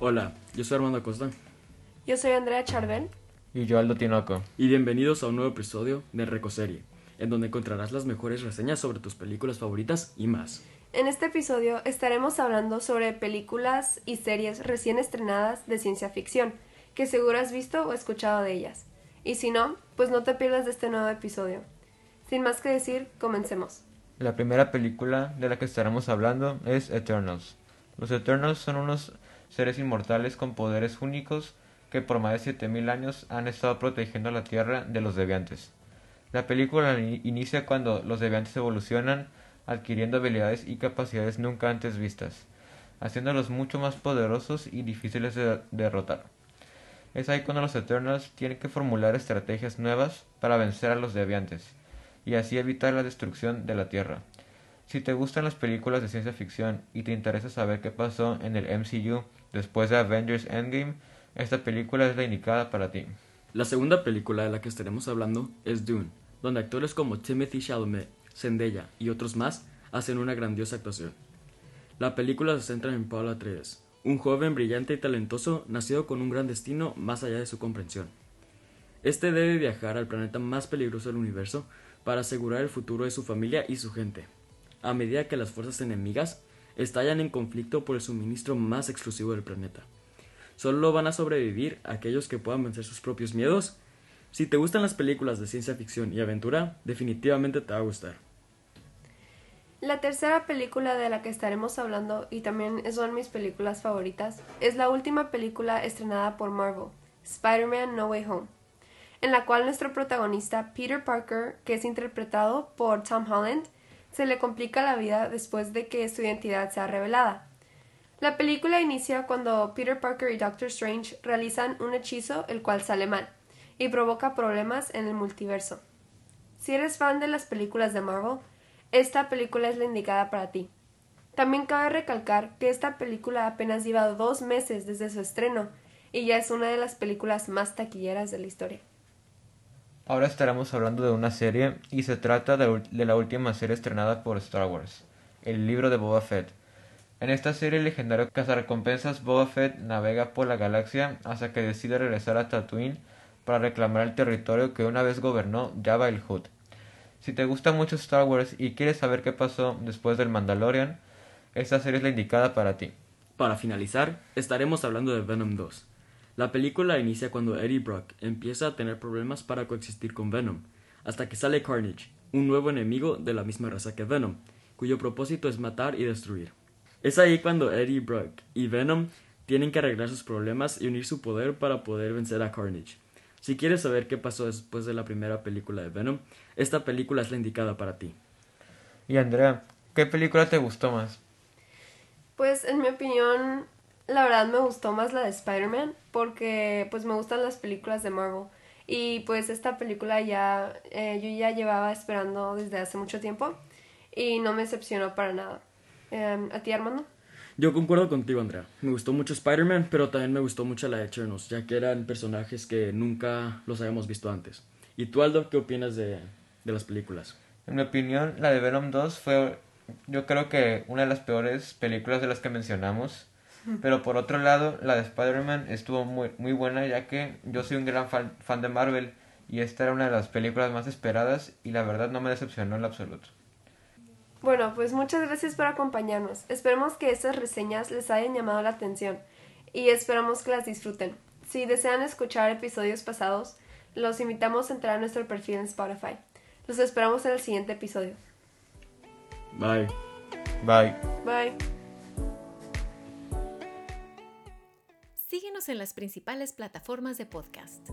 Hola, yo soy Armando Costa. Yo soy Andrea Charbel. Y yo Aldo Tinoco. Y bienvenidos a un nuevo episodio de Recoserie, en donde encontrarás las mejores reseñas sobre tus películas favoritas y más. En este episodio estaremos hablando sobre películas y series recién estrenadas de ciencia ficción, que seguro has visto o escuchado de ellas. Y si no, pues no te pierdas de este nuevo episodio. Sin más que decir, comencemos. La primera película de la que estaremos hablando es Eternals. Los Eternals son unos seres inmortales con poderes únicos que por más de 7000 años han estado protegiendo la Tierra de los deviantes. La película inicia cuando los deviantes evolucionan adquiriendo habilidades y capacidades nunca antes vistas, haciéndolos mucho más poderosos y difíciles de derrotar. Es ahí cuando los Eternals tienen que formular estrategias nuevas para vencer a los deviantes y así evitar la destrucción de la Tierra. Si te gustan las películas de ciencia ficción y te interesa saber qué pasó en el MCU después de Avengers Endgame, esta película es la indicada para ti. La segunda película de la que estaremos hablando es Dune, donde actores como Timothy Chalamet, Zendaya y otros más hacen una grandiosa actuación. La película se centra en Paul Atreides, un joven brillante y talentoso nacido con un gran destino más allá de su comprensión. Este debe viajar al planeta más peligroso del universo para asegurar el futuro de su familia y su gente. A medida que las fuerzas enemigas estallan en conflicto por el suministro más exclusivo del planeta. Solo van a sobrevivir aquellos que puedan vencer sus propios miedos. Si te gustan las películas de ciencia ficción y aventura, definitivamente te va a gustar. La tercera película de la que estaremos hablando, y también son mis películas favoritas, es la última película estrenada por Marvel, Spider-Man No Way Home en la cual nuestro protagonista Peter Parker, que es interpretado por Tom Holland, se le complica la vida después de que su identidad sea revelada. La película inicia cuando Peter Parker y Doctor Strange realizan un hechizo el cual sale mal y provoca problemas en el multiverso. Si eres fan de las películas de Marvel, esta película es la indicada para ti. También cabe recalcar que esta película apenas lleva dos meses desde su estreno y ya es una de las películas más taquilleras de la historia. Ahora estaremos hablando de una serie y se trata de, la última serie estrenada por Star Wars, el libro de Boba Fett. En esta serie el legendario cazarrecompensas Boba Fett navega por la galaxia hasta que decide regresar a Tatooine para reclamar el territorio que una vez gobernó Jabba el Hutt. Si te gusta mucho Star Wars y quieres saber qué pasó después del Mandalorian, esta serie es la indicada para ti. Para finalizar, estaremos hablando de Venom 2 la película inicia cuando Eddie Brock empieza a tener problemas para coexistir con Venom, hasta que sale Carnage, un nuevo enemigo de la misma raza que Venom, cuyo propósito es matar y destruir. Es ahí cuando Eddie Brock y Venom tienen que arreglar sus problemas y unir su poder para poder vencer a Carnage. Si quieres saber qué pasó después de la primera película de Venom, esta película es la indicada para ti. Y Andrea, ¿qué película te gustó más? Pues en mi opinión, la verdad me gustó más la de Spider-Man porque pues me gustan las películas de Marvel. Y pues esta película ya eh, yo ya llevaba esperando desde hace mucho tiempo y no me decepcionó para nada. Em, ¿A ti, Armando? Yo concuerdo contigo, Andrea. Me gustó mucho Spider-Man, pero también me gustó mucho la de Eternals, ya que eran personajes que nunca los habíamos visto antes. ¿Y tú, Aldo, qué opinas de, de las películas? En mi opinión, la de Venom 2 fue, yo creo que una de las peores películas de las que mencionamos pero por otro lado, la de Spider-Man estuvo muy, muy buena ya que yo soy un gran fan, fan de Marvel y esta era una de las películas más esperadas y la verdad no me decepcionó en absoluto. Bueno, pues muchas gracias por acompañarnos. Esperemos que estas reseñas les hayan llamado la atención y esperamos que las disfruten. Si desean escuchar episodios pasados, los invitamos a entrar a nuestro perfil en Spotify. Los esperamos en el siguiente episodio. Bye. Bye. Bye. Síguenos en las principales plataformas de podcast.